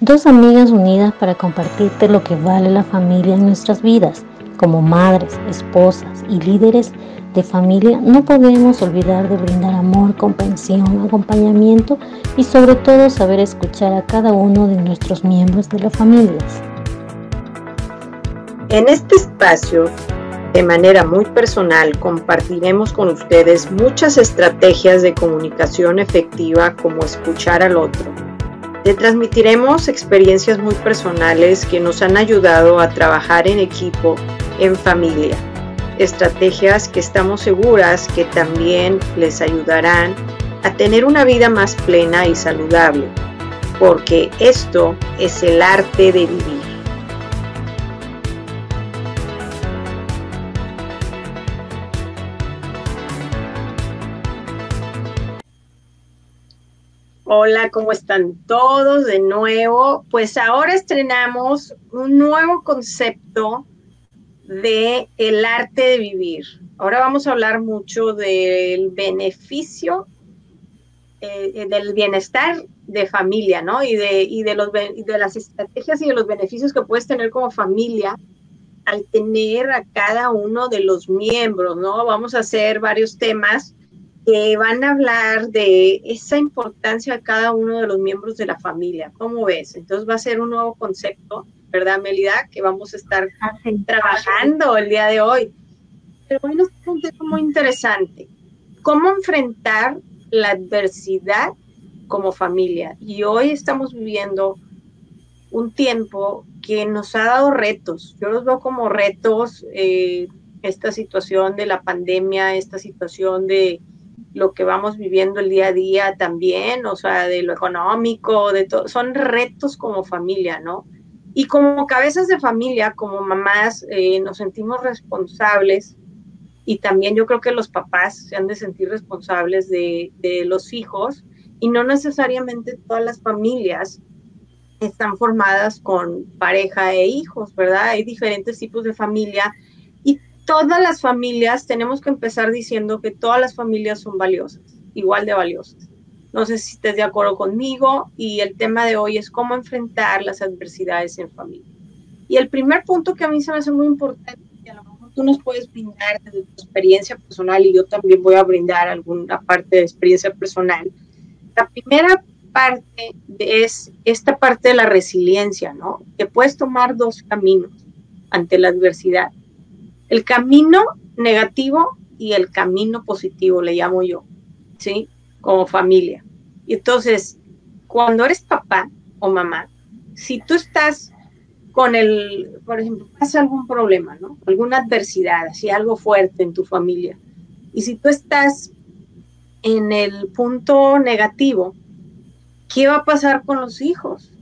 Dos amigas unidas para compartirte lo que vale la familia en nuestras vidas. Como madres, esposas y líderes de familia, no podemos olvidar de brindar amor, comprensión, acompañamiento y sobre todo saber escuchar a cada uno de nuestros miembros de las familias. En este espacio, de manera muy personal, compartiremos con ustedes muchas estrategias de comunicación efectiva como escuchar al otro le transmitiremos experiencias muy personales que nos han ayudado a trabajar en equipo, en familia. Estrategias que estamos seguras que también les ayudarán a tener una vida más plena y saludable, porque esto es el arte de vivir. Hola, ¿cómo están todos de nuevo? Pues ahora estrenamos un nuevo concepto de el arte de vivir. Ahora vamos a hablar mucho del beneficio, eh, del bienestar de familia, ¿no? Y de, y de, los, de las estrategias y de los beneficios que puedes tener como familia al tener a cada uno de los miembros, ¿no? Vamos a hacer varios temas que van a hablar de esa importancia a cada uno de los miembros de la familia. ¿Cómo ves? Entonces va a ser un nuevo concepto, ¿verdad, Melida? Que vamos a estar trabajando el día de hoy. Pero hoy nos un tema muy interesante. ¿Cómo enfrentar la adversidad como familia? Y hoy estamos viviendo un tiempo que nos ha dado retos. Yo los veo como retos, eh, esta situación de la pandemia, esta situación de lo que vamos viviendo el día a día también, o sea, de lo económico, de todo, son retos como familia, ¿no? Y como cabezas de familia, como mamás, eh, nos sentimos responsables y también yo creo que los papás se han de sentir responsables de, de los hijos y no necesariamente todas las familias están formadas con pareja e hijos, ¿verdad? Hay diferentes tipos de familia todas las familias, tenemos que empezar diciendo que todas las familias son valiosas, igual de valiosas. No sé si estés de acuerdo conmigo y el tema de hoy es cómo enfrentar las adversidades en familia. Y el primer punto que a mí se me hace muy importante, que a lo mejor tú nos puedes brindar desde tu experiencia personal y yo también voy a brindar alguna parte de experiencia personal. La primera parte es esta parte de la resiliencia, ¿no? Que puedes tomar dos caminos ante la adversidad el camino negativo y el camino positivo, le llamo yo, ¿sí? Como familia. Y entonces, cuando eres papá o mamá, si tú estás con el, por ejemplo, pasa algún problema, ¿no? Alguna adversidad, así algo fuerte en tu familia. Y si tú estás en el punto negativo, ¿qué va a pasar con los hijos?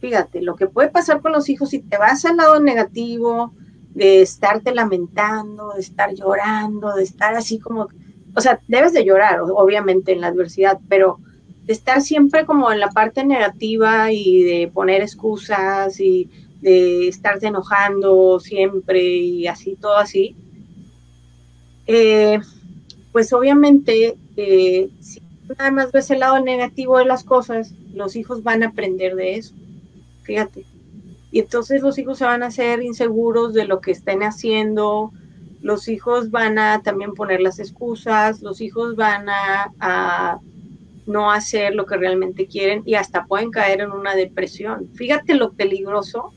Fíjate, lo que puede pasar con los hijos si te vas al lado negativo, de estarte lamentando, de estar llorando, de estar así como, o sea, debes de llorar, obviamente, en la adversidad, pero de estar siempre como en la parte negativa y de poner excusas y de estarte enojando siempre y así, todo así, eh, pues obviamente, eh, si nada más ves el lado negativo de las cosas, los hijos van a aprender de eso. Fíjate, y entonces los hijos se van a hacer inseguros de lo que estén haciendo, los hijos van a también poner las excusas, los hijos van a, no hacer lo que realmente quieren y hasta pueden caer en una depresión. Fíjate lo peligroso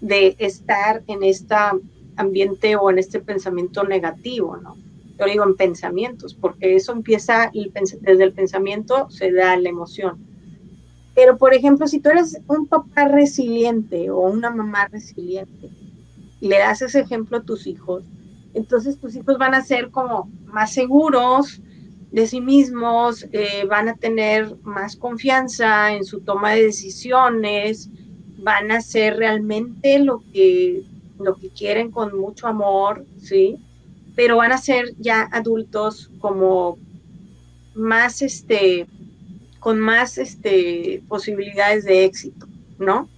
de estar en este ambiente o en este pensamiento negativo, ¿no? Yo digo en pensamientos, porque eso empieza desde el pensamiento, se da la emoción. Pero, por ejemplo, si tú eres un papá resiliente o una mamá resiliente y le das ese ejemplo a tus hijos, entonces tus hijos van a ser como más seguros de sí mismos, eh, van a tener más confianza en su toma de decisiones, van a hacer realmente lo que, lo que quieren con mucho amor, ¿sí? Pero van a ser ya adultos como más, este, con más este, posibilidades de éxito, ¿no?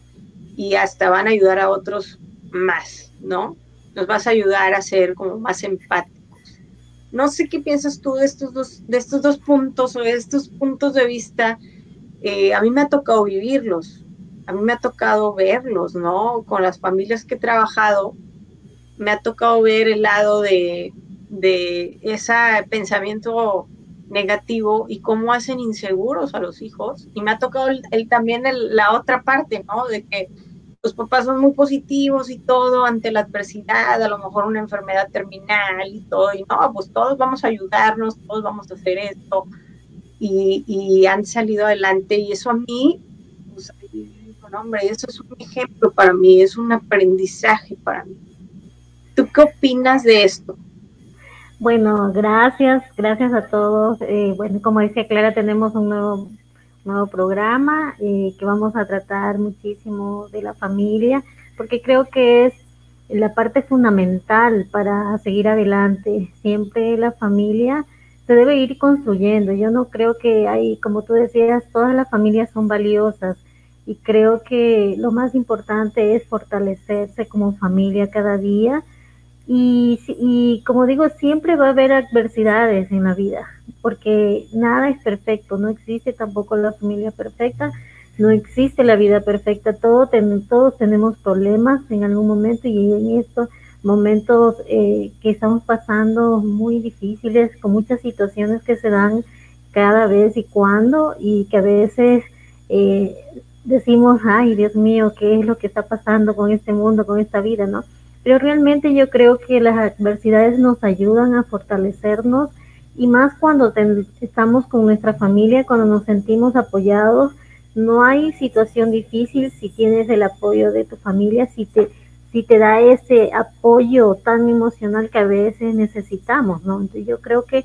Y hasta van a ayudar a otros más, ¿no? Nos vas a ayudar a ser como más empáticos. No sé qué piensas tú de estos dos, de estos dos puntos o de estos puntos de vista. Eh, a mí me ha tocado vivirlos. a mí me ha tocado verlos, ¿no? Con las familias que he trabajado, me ha tocado ver el lado de, de ese pensamiento negativo y cómo hacen inseguros a los hijos. Y me ha tocado el, también la otra parte, ¿no? De que los papás son muy positivos y todo ante la adversidad, a lo mejor una enfermedad terminal y todo, y no, pues todos vamos a ayudarnos, todos vamos a hacer esto, y, han salido adelante, y eso a mí, pues, hombre, eso es un ejemplo para mí, es un aprendizaje para mí. ¿Tú qué opinas de esto? Bueno, gracias, gracias a todos. Eh, bueno, como decía Clara, tenemos un nuevo nuevo programa eh, que vamos a tratar muchísimo de la familia, porque creo que es la parte fundamental para seguir adelante. Siempre la familia se debe ir construyendo. Yo no creo que hay, como tú decías, todas las familias son valiosas y creo que lo más importante es fortalecerse como familia cada día y, y, como digo, siempre va a haber adversidades en la vida, porque nada es perfecto, no existe tampoco la familia perfecta, no existe la vida perfecta, todos, todos tenemos problemas en algún momento y en estos momentos eh, que estamos pasando muy difíciles, con muchas situaciones que se dan cada vez y cuando, y que a veces eh, decimos, ay Dios mío, ¿qué es lo que está pasando con este mundo, con esta vida, no? Pero realmente yo creo que las adversidades nos ayudan a fortalecernos y más cuando estamos con nuestra familia, cuando nos sentimos apoyados. No hay situación difícil si tienes el apoyo de tu familia, si te, si te da ese apoyo tan emocional que a veces necesitamos, ¿no? Entonces yo creo que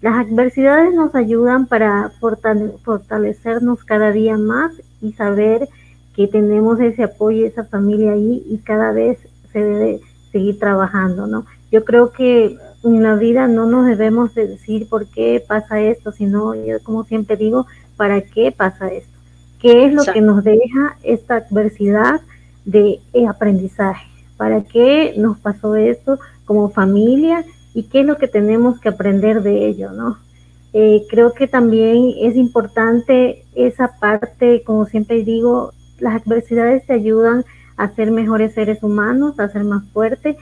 las adversidades nos ayudan para fortalecernos cada día más y saber que tenemos ese apoyo, esa familia ahí y cada vez se debe seguir trabajando, ¿no? Yo creo que en la vida no nos debemos decir por qué pasa esto, sino, yo como siempre digo, ¿para qué pasa esto? ¿Qué es lo que nos deja esta adversidad de aprendizaje? ¿Para qué nos pasó esto como familia? ¿Y qué es lo que tenemos que aprender de ello, no? Eh, creo que también es importante esa parte, como siempre digo, las adversidades te ayudan a ser mejores seres humanos, a ser más fuertes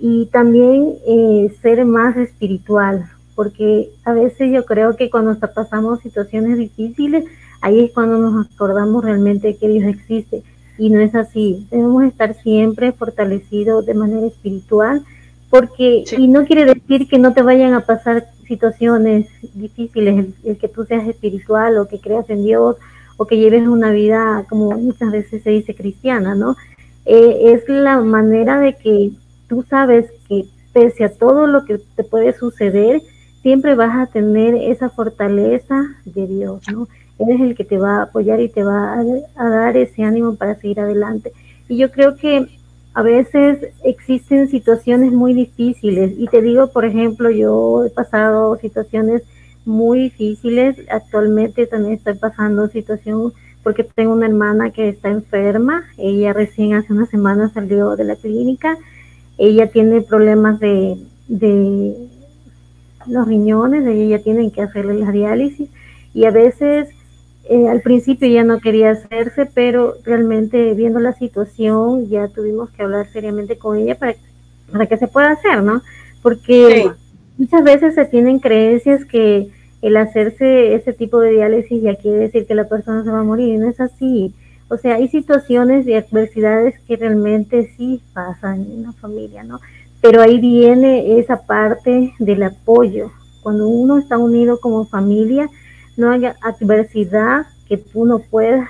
y también eh, ser más espiritual, porque a veces yo creo que cuando pasamos situaciones difíciles, ahí es cuando nos acordamos realmente que Dios existe y no es así. Debemos estar siempre fortalecidos de manera espiritual, porque, y no quiere decir que no te vayan a pasar situaciones difíciles, el, el, que tú seas espiritual o que creas en Dios o que lleves una vida, como muchas veces se dice, cristiana, ¿no? Eh, es la manera de que tú sabes que pese a todo lo que te puede suceder, siempre vas a tener esa fortaleza de Dios, ¿no? Él es el que te va a apoyar y te va a, dar ese ánimo para seguir adelante. Y yo creo que a veces existen situaciones muy difíciles y te digo, por ejemplo, yo he pasado situaciones muy difíciles, actualmente también estoy pasando situación porque tengo una hermana que está enferma, ella recién hace una semana salió de la clínica, ella tiene problemas de, los riñones, ella ya tienen que hacerle la diálisis. Y a veces eh, al principio ya no quería hacerse, pero realmente viendo la situación ya tuvimos que hablar seriamente con ella para, para que se pueda hacer, ¿no? Porque muchas veces se tienen creencias que el hacerse ese tipo de diálisis ya quiere decir que la persona se va a morir, no es así. O sea, hay situaciones y adversidades que realmente sí pasan en la familia, ¿no? Pero ahí viene esa parte del apoyo. Cuando uno está unido como familia, no hay adversidad que uno pueda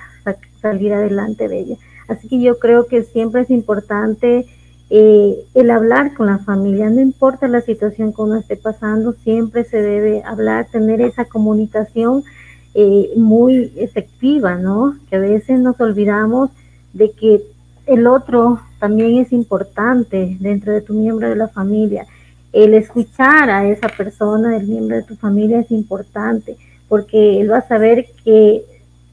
salir adelante de ella. Así que yo creo que siempre es importante eh, el hablar con la familia, no importa la situación que uno esté pasando, siempre se debe hablar, tener esa comunicación eh, muy efectiva, ¿no? Que a veces nos olvidamos de que el otro también es importante dentro de tu miembro de la familia. El escuchar a esa persona, el miembro de tu familia, es importante porque él va a saber que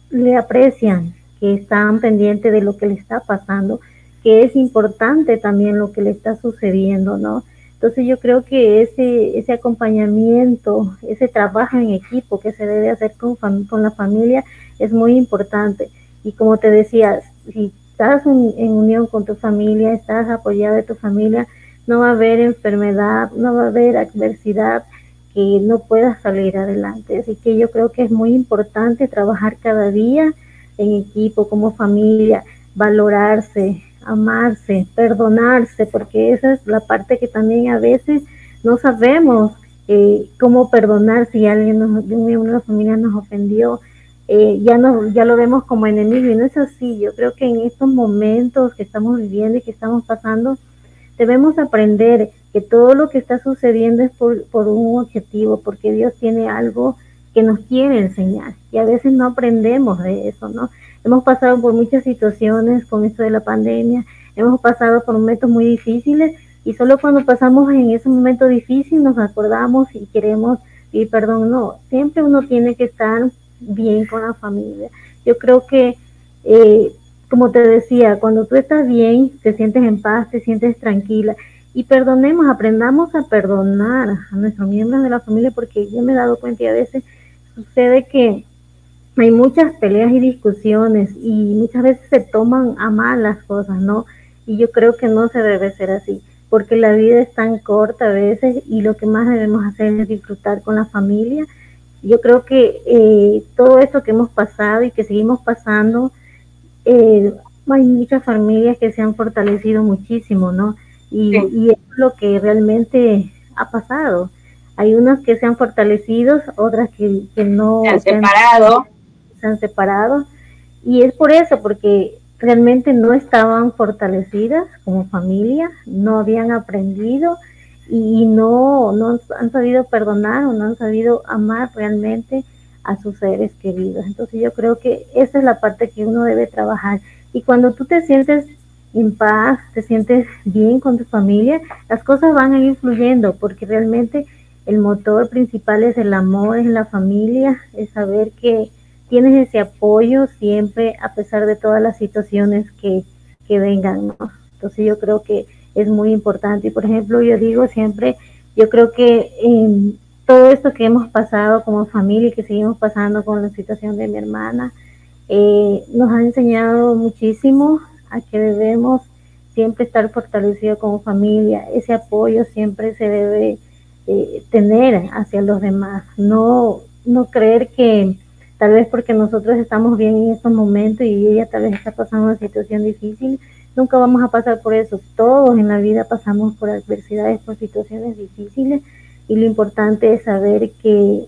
le aprecian, que están pendientes de lo que le está pasando que es importante también lo que le está sucediendo, ¿no? Entonces yo creo que ese, ese acompañamiento, ese trabajo en equipo que se debe hacer con, con la familia es muy importante. Y como te decía, si estás en unión con tu familia, estás apoyado de tu familia, no va a haber enfermedad, no va a haber adversidad que no puedas salir adelante. Así que yo creo que es muy importante trabajar cada día en equipo, como familia, valorarse, amarse, perdonarse, porque esa es la parte que también a veces no sabemos eh, cómo perdonar si alguien nos, de una familia nos ofendió. Eh, ya, no, ya lo vemos como enemigo y no es así. Yo creo que en estos momentos que estamos viviendo y que estamos pasando, debemos aprender que todo lo que está sucediendo es por, por un objetivo, porque Dios tiene algo que nos quiere enseñar y a veces no aprendemos de eso, ¿no? Hemos pasado por muchas situaciones con esto de la pandemia, hemos pasado por momentos muy difíciles y solo cuando pasamos en ese momento difícil nos acordamos y queremos y perdón, no, siempre uno tiene que estar bien con la familia. Yo creo que, eh, como te decía, cuando tú estás bien, te sientes en paz, te sientes tranquila y perdonemos, aprendamos a perdonar a nuestros miembros de la familia porque yo me he dado cuenta y a veces sucede que hay muchas peleas y discusiones y muchas veces se toman a mal las cosas, ¿no? Y yo creo que no se debe ser así porque la vida es tan corta a veces y lo que más debemos hacer es disfrutar con la familia. Yo creo que eh, todo esto que hemos pasado y que seguimos pasando, eh, hay muchas familias que se han fortalecido muchísimo, ¿no? Y, y es lo que realmente ha pasado. Hay unas que se han fortalecido, otras que, que no. Se han separado. Se han separado. Y es por eso, porque realmente no estaban fortalecidas como familia, no habían aprendido y no, no han sabido perdonar o no han sabido amar realmente a sus seres queridos. Entonces yo creo que esa es la parte que uno debe trabajar. Y cuando tú te sientes en paz, te sientes bien con tu familia, las cosas van a ir fluyendo porque realmente el motor principal es el amor, es la familia, es saber que tienes ese apoyo siempre a pesar de todas las situaciones que, que vengan, ¿no? Entonces yo creo que es muy importante. Y por ejemplo, yo digo siempre, yo creo que en todo esto que hemos pasado como familia y que seguimos pasando con la situación de mi hermana, eh, nos ha enseñado muchísimo a que debemos siempre estar fortalecidos como familia. Ese apoyo siempre se debe eh, tener hacia los demás. No, no creer que tal vez porque nosotros estamos bien en estos momentos y ella tal vez está pasando una situación difícil, nunca vamos a pasar por eso. Todos en la vida pasamos por adversidades, por situaciones difíciles y lo importante es saber que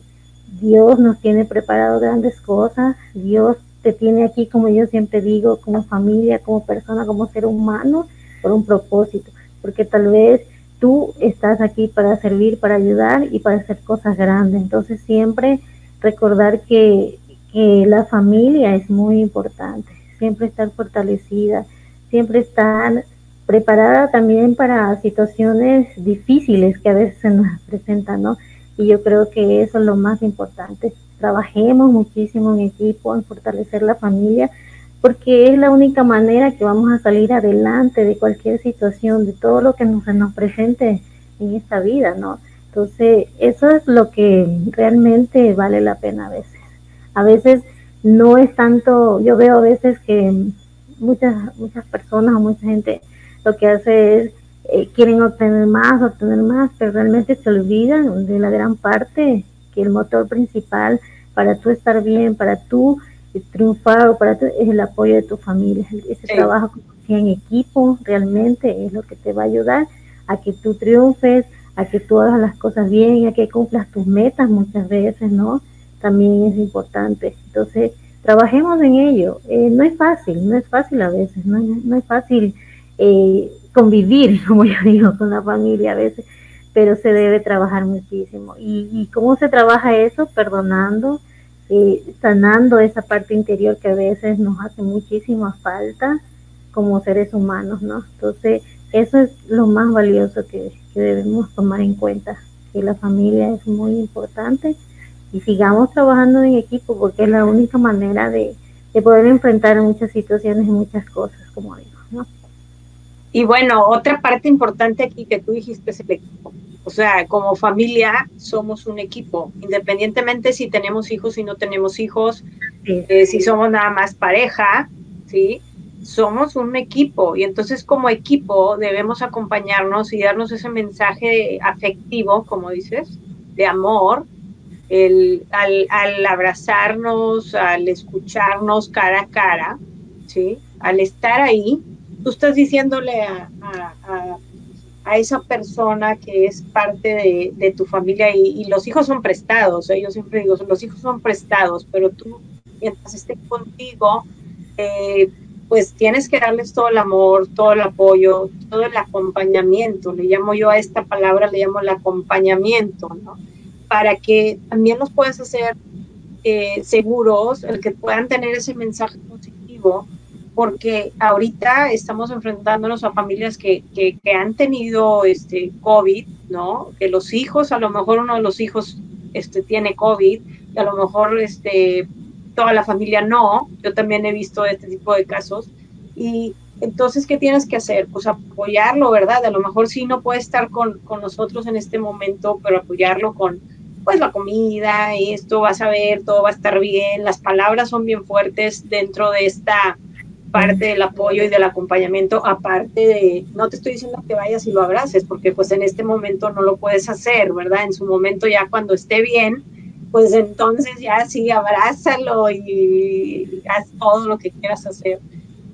Dios nos tiene preparado grandes cosas, Dios te tiene aquí, como yo siempre digo, como familia, como persona, como ser humano, por un propósito, porque tal vez tú estás aquí para servir, para ayudar y para hacer cosas grandes. Entonces siempre recordar que, la familia es muy importante, siempre estar fortalecida, siempre estar preparada también para situaciones difíciles que a veces se nos presentan, ¿no? Y yo creo que eso es lo más importante. Trabajemos muchísimo en equipo, en fortalecer la familia, porque es la única manera que vamos a salir adelante de cualquier situación, de todo lo que nos, nos presente en esta vida, ¿no? Entonces, eso es lo que realmente vale la pena a veces. A veces no es tanto, yo veo a veces que muchas, muchas personas o mucha gente lo que hace es eh, quieren obtener más, obtener más, pero realmente se olvidan de la gran parte que el motor principal para tú estar bien, para tú triunfar o para tú, es el apoyo de tu familia. Ese trabajo en equipo realmente es lo que te va a ayudar a que tú triunfes, a que tú hagas las cosas bien, a que cumplas tus metas muchas veces, ¿no? También es importante. Entonces, trabajemos en ello. Eh, no es fácil, no es fácil a veces, no, no es fácil eh, convivir, como yo digo, con la familia a veces, pero se debe trabajar muchísimo. ¿Y, y cómo se trabaja eso? Perdonando, eh, sanando esa parte interior que a veces nos hace muchísima falta como seres humanos, ¿no? Entonces, eso es lo más valioso que, debemos tomar en cuenta, que la familia es muy importante y sigamos trabajando en equipo porque es la única manera de, poder enfrentar muchas situaciones y muchas cosas, como digo, ¿no? Y bueno, otra parte importante aquí que tú dijiste es el equipo. O sea, como familia somos un equipo, independientemente si tenemos hijos y no tenemos hijos, eh, si somos nada más pareja, ¿sí? Somos un equipo y entonces como equipo debemos acompañarnos y darnos ese mensaje afectivo, como dices, de amor, el, al, abrazarnos, al escucharnos cara a cara, ¿sí? Al estar ahí, tú estás diciéndole a, a, esa persona que es parte de, tu familia y, los hijos son prestados, ¿eh? yo siempre digo, los hijos son prestados, pero tú mientras estén contigo, eh, pues tienes que darles todo el amor, todo el apoyo, todo el acompañamiento, le llamo yo a esta palabra, le llamo el acompañamiento, ¿no? Para que también los puedas hacer eh, seguros, el que puedan tener ese mensaje positivo, porque ahorita estamos enfrentándonos a familias que, que, que, han tenido este COVID, ¿no? Que los hijos, a lo mejor uno de los hijos este, tiene COVID, y a lo mejor este, toda la familia no. Yo también he visto este tipo de casos. Y entonces, ¿qué tienes que hacer? Pues apoyarlo, ¿verdad? A lo mejor sí no puede estar con, con nosotros en este momento, pero apoyarlo con, pues, la comida, esto vas a ver, todo va a estar bien. Las palabras son bien fuertes dentro de esta parte del apoyo y del acompañamiento, aparte de, no te estoy diciendo que vayas y lo abraces, porque pues en este momento no lo puedes hacer, ¿verdad? En su momento ya cuando esté bien, pues entonces ya sí, abrázalo y haz todo lo que quieras hacer.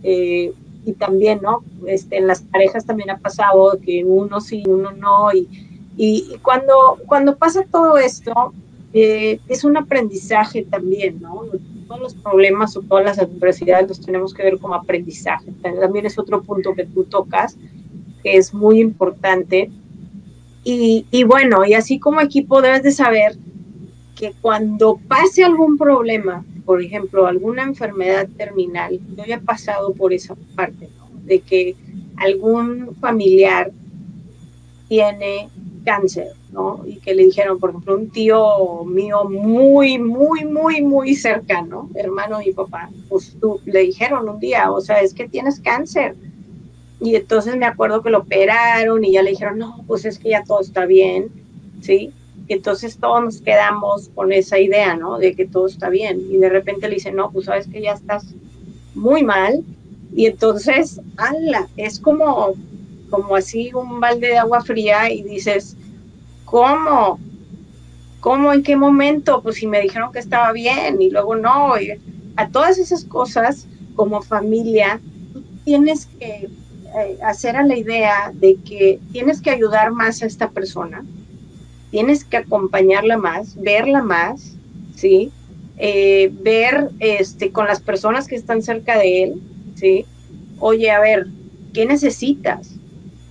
Eh, y también, ¿no? Este, en las parejas también ha pasado que uno sí, uno no. Y, y, cuando, cuando pasa todo esto, eh, es un aprendizaje también, ¿no? Todos los problemas o todas las adversidades los tenemos que ver como aprendizaje. También es otro punto que tú tocas, que es muy importante. Y, y bueno, y así como equipo debes de saber que cuando pase algún problema, por ejemplo, alguna enfermedad terminal, yo ya he pasado por esa parte, de que algún familiar tiene cáncer, ¿no? Y que le dijeron, por ejemplo, un tío mío muy, muy, muy, muy cercano, hermano mi papá, pues tú, le dijeron un día, o sea, es que tienes cáncer. Y entonces me acuerdo que lo operaron y ya le dijeron, no, pues es que ya todo está bien, ¿sí? Entonces todos nos quedamos con esa idea, ¿no? De que todo está bien. Y de repente le dicen, no, pues sabes que ya estás muy mal. Y entonces, ala, es como, como así un balde de agua fría y dices, ¿cómo? ¿Cómo? ¿En qué momento? Pues si me dijeron que estaba bien y luego no. a todas esas cosas, como familia, tienes que eh, hacer a la idea de que tienes que ayudar más a esta persona, tienes que acompañarla más, verla más, ¿sí? Eh, ver este, con las personas que están cerca de él, ¿sí? Oye, a ver, ¿qué necesitas?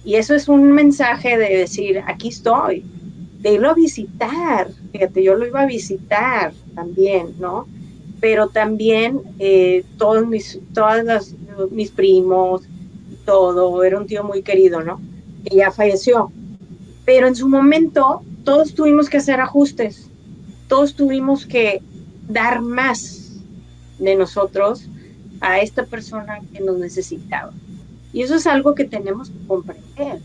Y eso es un mensaje de decir, aquí estoy, de irlo a visitar, fíjate, yo lo iba a visitar también, ¿no? Pero también eh, todos mis, todas mis primos, todo, era un tío muy querido, ¿no? Que ya falleció. Pero en su momento todos tuvimos que hacer ajustes, todos tuvimos que dar más de nosotros a esta persona que nos necesitaba. Y eso es algo que tenemos que comprender,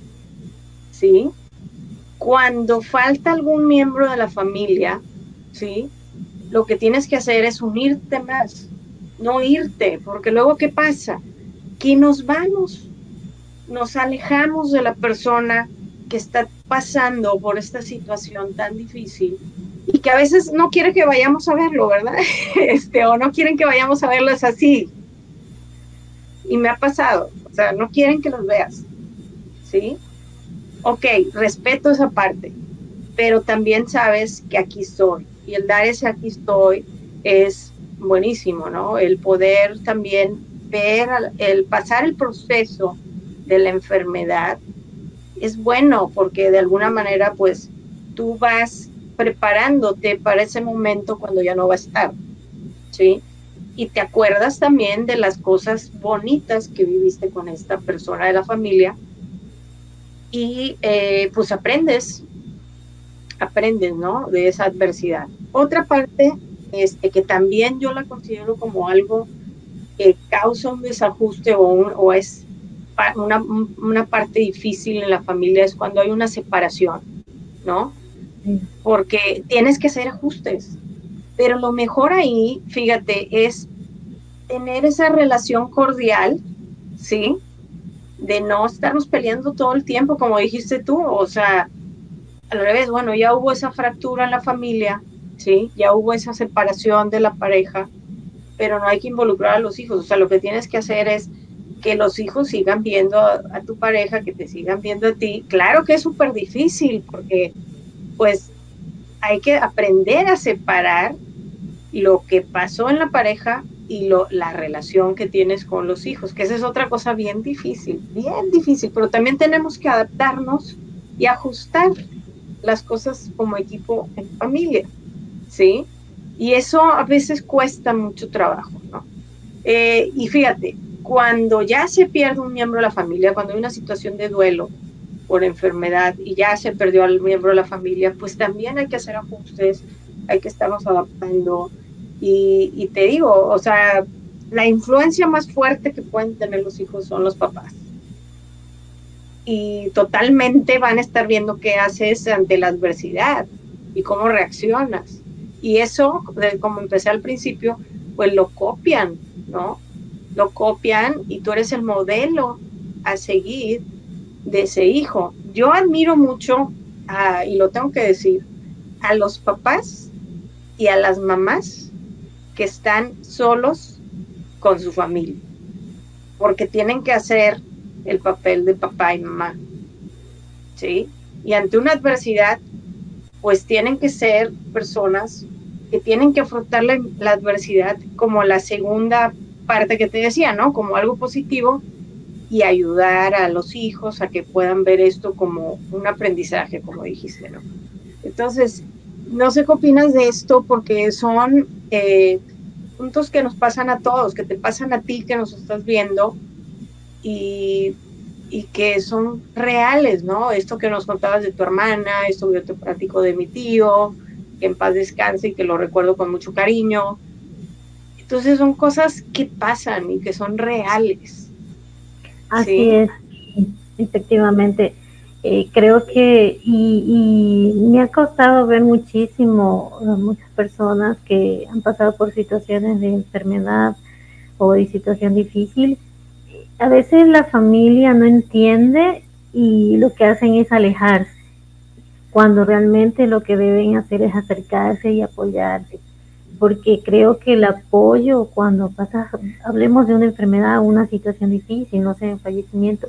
¿sí? Cuando falta algún miembro de la familia, ¿sí? Lo que tienes que hacer es unirte más, no irte, porque luego ¿qué pasa? Que nos vamos, nos alejamos de la persona que está pasando por esta situación tan difícil y que a veces no quiere que vayamos a verlo, ¿verdad? Este, o no quieren que vayamos a verlo es así. Y me ha pasado, o sea, no quieren que los veas, ¿sí? Ok, respeto esa parte, pero también sabes que aquí estoy. Y el dar ese aquí estoy es buenísimo, ¿no? El poder también ver, el pasar el proceso de la enfermedad es bueno porque de alguna manera pues tú vas preparándote para ese momento cuando ya no va a estar, ¿sí? Y te acuerdas también de las cosas bonitas que viviste con esta persona de la familia y eh, pues aprendes, aprendes, ¿no? De esa adversidad. Otra parte, este, que también yo la considero como algo que causa un desajuste o, o es una, una, parte difícil en la familia es cuando hay una separación, ¿no? Porque tienes que hacer ajustes. Pero lo mejor ahí, fíjate, es tener esa relación cordial, ¿sí? De no estarnos peleando todo el tiempo, como dijiste tú, o sea, al revés, bueno, ya hubo esa fractura en la familia, ¿sí? Ya hubo esa separación de la pareja, pero no hay que involucrar a los hijos, o sea, lo que tienes que hacer es que los hijos sigan viendo a, tu pareja, que te sigan viendo a ti. Claro que es súper difícil, porque pues hay que aprender a separar lo que pasó en la pareja y lo, la relación que tienes con los hijos, que esa es otra cosa bien difícil, bien difícil, pero también tenemos que adaptarnos y ajustar las cosas como equipo en familia, ¿sí? Y eso a veces cuesta mucho trabajo, ¿no? Eh, y fíjate, cuando ya se pierde un miembro de la familia, cuando hay una situación de duelo por enfermedad y ya se perdió al miembro de la familia, pues también hay que hacer ajustes, hay que estarnos adaptando, y, te digo, o sea, la influencia más fuerte que pueden tener los hijos son los papás. Y totalmente van a estar viendo qué haces ante la adversidad y cómo reaccionas. Y eso, como empecé al principio, pues lo copian, ¿no? Lo copian y tú eres el modelo a seguir de ese hijo. Yo admiro mucho, y lo tengo que decir, a los papás y a las mamás que están solos con su familia, porque tienen que hacer el papel de papá y mamá. ¿Sí? Y ante una adversidad, pues tienen que ser personas que tienen que afrontar la, adversidad como la segunda parte que te decía, ¿no? Como algo positivo y ayudar a los hijos a que puedan ver esto como un aprendizaje, como dijiste, ¿no? Entonces, no sé qué opinas de esto porque son eh, puntos que nos pasan a todos, que te pasan a ti que nos estás viendo y, que son reales, ¿no? Esto que nos contabas de tu hermana, esto que yo te platico de mi tío, que en paz descanse y que lo recuerdo con mucho cariño. Entonces son cosas que pasan y que son reales. Así es, efectivamente. Eh, creo que, y, me ha costado ver muchísimo, muchas personas que han pasado por situaciones de enfermedad o de situación difícil. A veces la familia no entiende y lo que hacen es alejarse, cuando realmente lo que deben hacer es acercarse y apoyarse. Porque creo que el apoyo cuando pasa, hablemos de una enfermedad una situación difícil, no sé, un fallecimiento,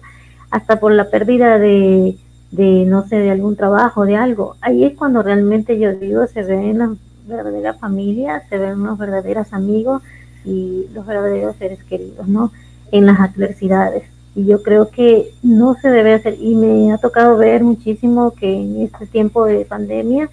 hasta por la pérdida de, de, no sé, de algún trabajo, de algo. Ahí es cuando realmente yo digo, se ven la verdadera familia, se ven los verdaderos amigos y los verdaderos seres queridos, ¿no? En las adversidades. Y yo creo que no se debe hacer, y me ha tocado ver muchísimo que en este tiempo de pandemia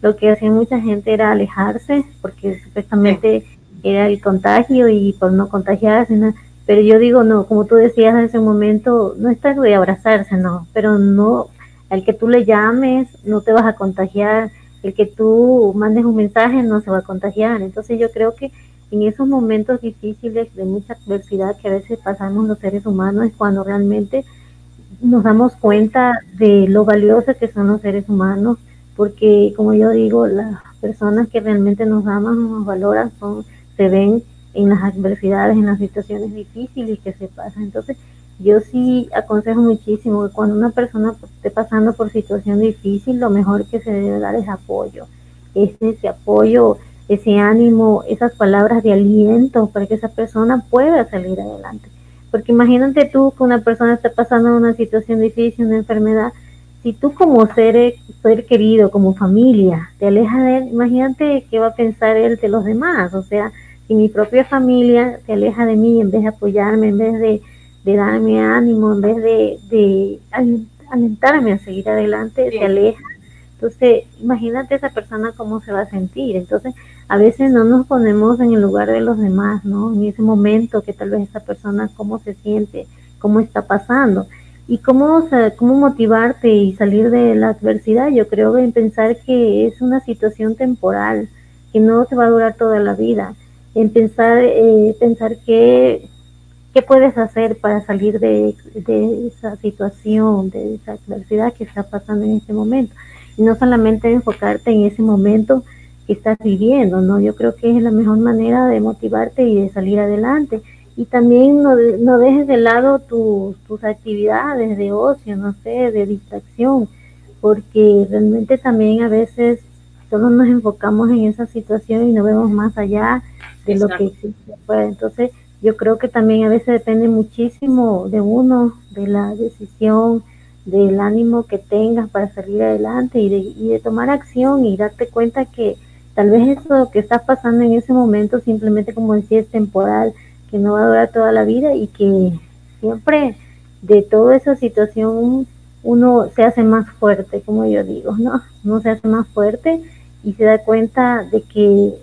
lo que hacía mucha gente era alejarse, porque supuestamente era el contagio y por no contagiarse, ¿no? Pero yo digo, no, como tú decías en ese momento, no está de abrazarse, no, pero no, el que tú le llames no te vas a contagiar, el que tú mandes un mensaje no se va a contagiar. Entonces yo creo que en esos momentos difíciles de mucha adversidad que a veces pasamos los seres humanos es cuando realmente nos damos cuenta de lo valioso que son los seres humanos, porque como yo digo, las personas que realmente nos aman, nos valoran, son, se ven en las adversidades, en las situaciones difíciles que se pasan. Entonces, yo sí aconsejo muchísimo que cuando una persona esté pasando por situación difícil, lo mejor que se debe dar es apoyo. Es ese apoyo, ese ánimo, esas palabras de aliento para que esa persona pueda salir adelante. Porque imagínate tú que una persona está pasando una situación difícil, una enfermedad, si tú como ser, ser querido, como familia, te alejas de él, imagínate qué va a pensar él de los demás. O sea, si mi propia familia se aleja de mí en vez de apoyarme, en vez de, darme ánimo, en vez de, alentarme a seguir adelante, se aleja. Entonces, imagínate esa persona cómo se va a sentir. Entonces, a veces no nos ponemos en el lugar de los demás, ¿no? En ese momento que tal vez esa persona cómo se siente, cómo está pasando. Y cómo, cómo motivarte y salir de la adversidad, yo creo en pensar que es una situación temporal, que no se va a durar toda la vida en pensar, eh, pensar qué, qué puedes hacer para salir de, esa situación, de esa adversidad que está pasando en este momento. y no solamente enfocarte en ese momento que estás viviendo, ¿no? Yo creo que es la mejor manera de motivarte y de salir adelante. Y también no, no dejes de lado tus actividades de ocio, no sé, de distracción, porque realmente también a veces solo nos enfocamos en esa situación y no vemos más allá de lo que existe. Pues, entonces, yo creo que también a veces depende muchísimo de uno, de la decisión, del ánimo que tengas para salir adelante y de, y de tomar acción y darte cuenta que tal vez eso que estás pasando en ese momento simplemente, como decía, es temporal, que no va a durar toda la vida y que siempre de toda esa situación uno se hace más fuerte, como yo digo, ¿no? Uno se hace más fuerte y se da cuenta de que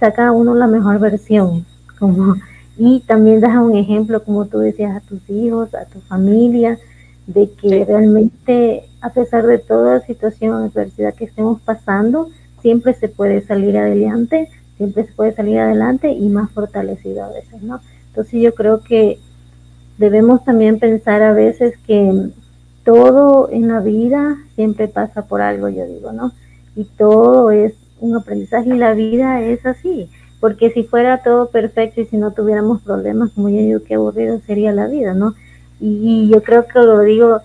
saca uno la mejor versión, como y también deja un ejemplo, como tú decías, a tus hijos, a tu familia, de que realmente a pesar de toda situación, adversidad que estemos pasando, siempre se puede salir adelante, siempre se puede salir adelante y más fortalecido a veces, ¿no? Entonces yo creo que debemos también pensar a veces que todo en la vida siempre pasa por algo, yo digo, ¿no? y todo es un aprendizaje y la vida es así, porque si fuera todo perfecto y si no tuviéramos problemas, como yo digo, qué aburrido sería la vida, ¿no? Y, yo creo que lo digo,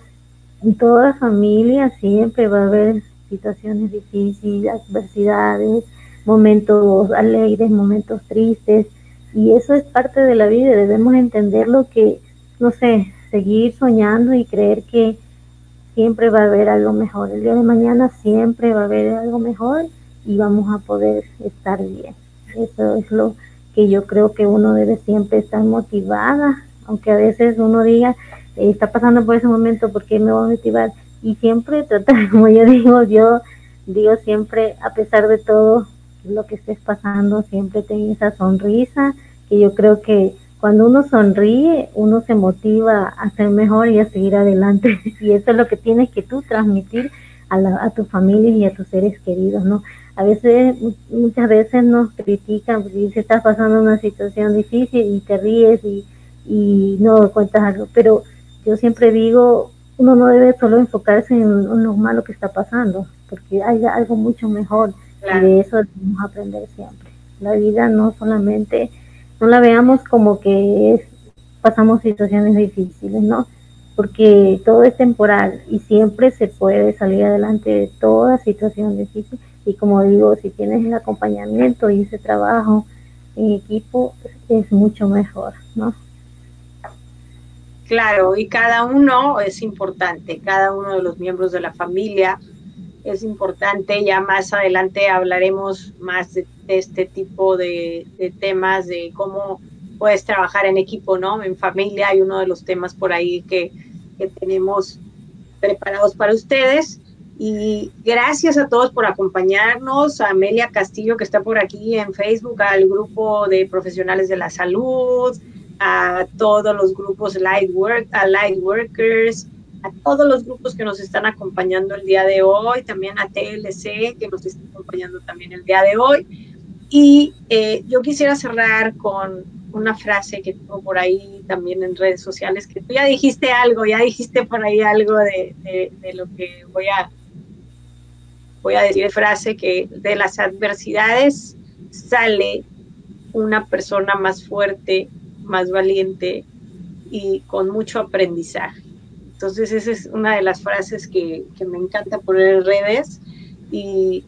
en toda familia siempre va a haber situaciones difíciles, adversidades, momentos alegres, momentos tristes, y eso es parte de la vida, debemos entenderlo que, no sé, seguir soñando y creer que siempre va a haber algo mejor. El día de mañana siempre va a haber algo mejor y vamos a poder estar bien. Eso es lo que yo creo que uno debe siempre estar motivada, aunque a veces uno diga, eh, está pasando por ese momento, ¿por qué me voy a motivar? Y siempre tratar, como yo digo, yo digo siempre, a pesar de todo lo que estés pasando, siempre ten esa sonrisa, que yo creo que cuando uno sonríe, uno se motiva a ser mejor y a seguir adelante. Y eso es lo que tienes que tú transmitir a, la, a tu familia y a tus seres queridos, ¿no? A veces, muchas veces nos critican porque si estás pasando una situación difícil y te ríes y, y no cuentas algo, pero yo siempre digo, uno no debe solo enfocarse en, lo malo que está pasando, porque hay algo mucho mejor y de eso debemos aprender siempre. La vida no solamente no la veamos como que es, pasamos situaciones difíciles, ¿no? Porque todo es temporal y siempre se puede salir adelante de toda situación difícil. Y como digo, si tienes el acompañamiento y ese trabajo en equipo, es mucho mejor, ¿no? Claro, y cada uno es importante, cada uno de los miembros de la familia es importante. Ya más adelante hablaremos más de, este tipo de, temas, de cómo puedes trabajar en equipo, ¿no? En familia hay uno de los temas por ahí que, que tenemos preparados para ustedes. Y gracias a todos por acompañarnos, a Amelia Castillo que está por aquí en Facebook, al grupo de profesionales de la salud, a todos los grupos Light, Work, a Light Workers, a todos los grupos que nos están acompañando el día de hoy, también a TLC que nos está acompañando también el día de hoy. Y eh, yo quisiera cerrar con una frase que tengo por ahí también en redes sociales, que tú ya dijiste algo, ya dijiste por ahí algo de, de, lo que voy a, voy a decir, frase que de las adversidades sale una persona más fuerte, más valiente y con mucho aprendizaje. Entonces esa es una de las frases que, me encanta poner en redes y,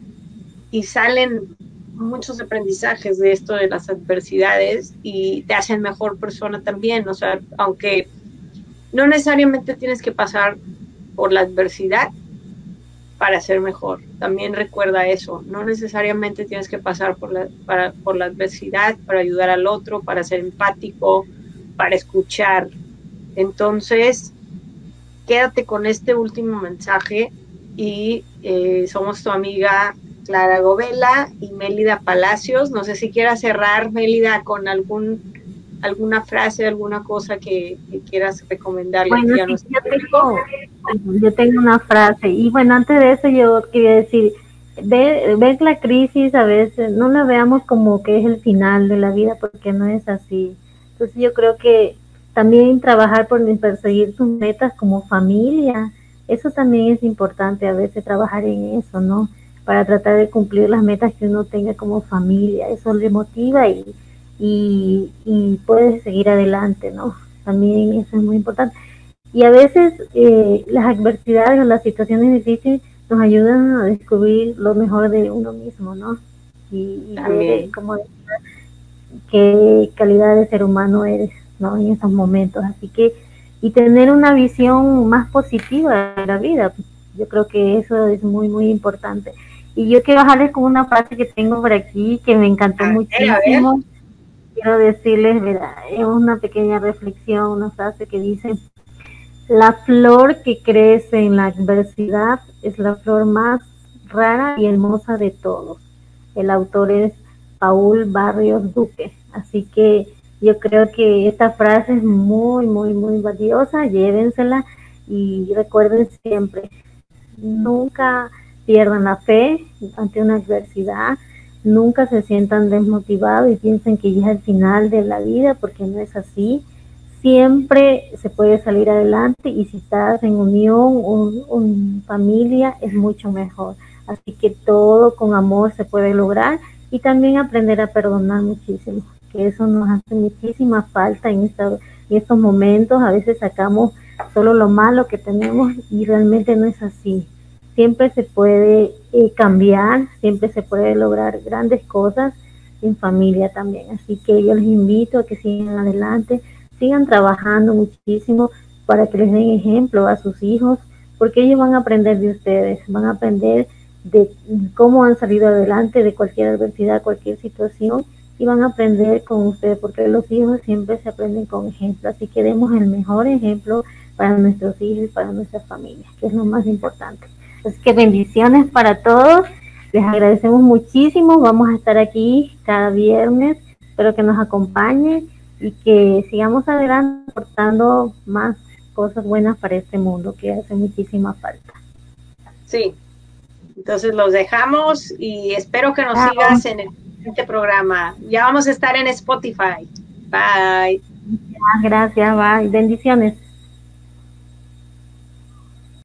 salen muchos aprendizajes de esto de las adversidades y te hacen mejor persona también, o sea, aunque no necesariamente tienes que pasar por la adversidad para ser mejor. También recuerda eso, no necesariamente tienes que pasar por la, por la adversidad para ayudar al otro, para ser empático, para escuchar. Entonces, quédate con este último mensaje y eh, somos tu amiga Clara Govela y Mélida Palacios. No sé si quieras cerrar, Mélida, con algún alguna frase, alguna cosa que, quieras recomendarle bueno, yo, tengo, yo tengo una frase y bueno, antes de eso yo quería decir, ver, ver la crisis a veces, no la veamos como que es el final de la vida porque no es así. Entonces yo creo que también trabajar por perseguir sus metas como familia eso también es importante a veces trabajar en eso, ¿no? Para tratar de cumplir las metas que uno tenga como familia, eso le motiva y, y, y puedes seguir adelante, ¿no? También eso es muy importante. Y a veces eh, las adversidades o las situaciones difíciles nos ayudan a descubrir lo mejor de uno mismo, ¿no? Y, y como qué calidad de ser humano eres, ¿no? En esos momentos. Así que, y tener una visión más positiva de la vida. Yo creo que eso es muy, muy importante. Y yo quiero bajarles con una frase que tengo por aquí que me encantó muchísimo. Quiero decirles, ¿verdad? es una pequeña reflexión, una frase que dice, la flor que crece en la adversidad es la flor más rara y hermosa de todos. El autor es Paul Barrios Duque. Así que yo creo que esta frase es muy, muy, muy valiosa. Llévensela y recuerden siempre, nunca pierdan la fe ante una adversidad, nunca se sientan desmotivados y piensen que ya es el final de la vida, porque no es así. Siempre se puede salir adelante y si estás en unión o en familia es mucho mejor. Así que todo con amor se puede lograr y también aprender a perdonar muchísimo, que eso nos hace muchísima falta en, estos momentos. A veces sacamos solo lo malo que tenemos y realmente no es así. Siempre se puede eh, cambiar, siempre se puede lograr grandes cosas en familia también. Así que yo les invito a que sigan adelante, sigan trabajando muchísimo para que les den ejemplo a sus hijos, porque ellos van a aprender de ustedes, van a aprender de cómo han salido adelante de cualquier adversidad, cualquier situación y van a aprender con ustedes, porque los hijos siempre se aprenden con ejemplo, así que demos el mejor ejemplo para nuestros hijos y para nuestras familias, que es lo más importante. Así que bendiciones para todos, les agradecemos muchísimo, vamos a estar aquí cada viernes, espero que nos acompañen y que sigamos adelante aportando más cosas buenas para este mundo que hace muchísima falta. Sí, entonces los dejamos y espero que nos sigas en el siguiente programa. Ya vamos a estar en Spotify. Bye. Gracias, bye. Bendiciones.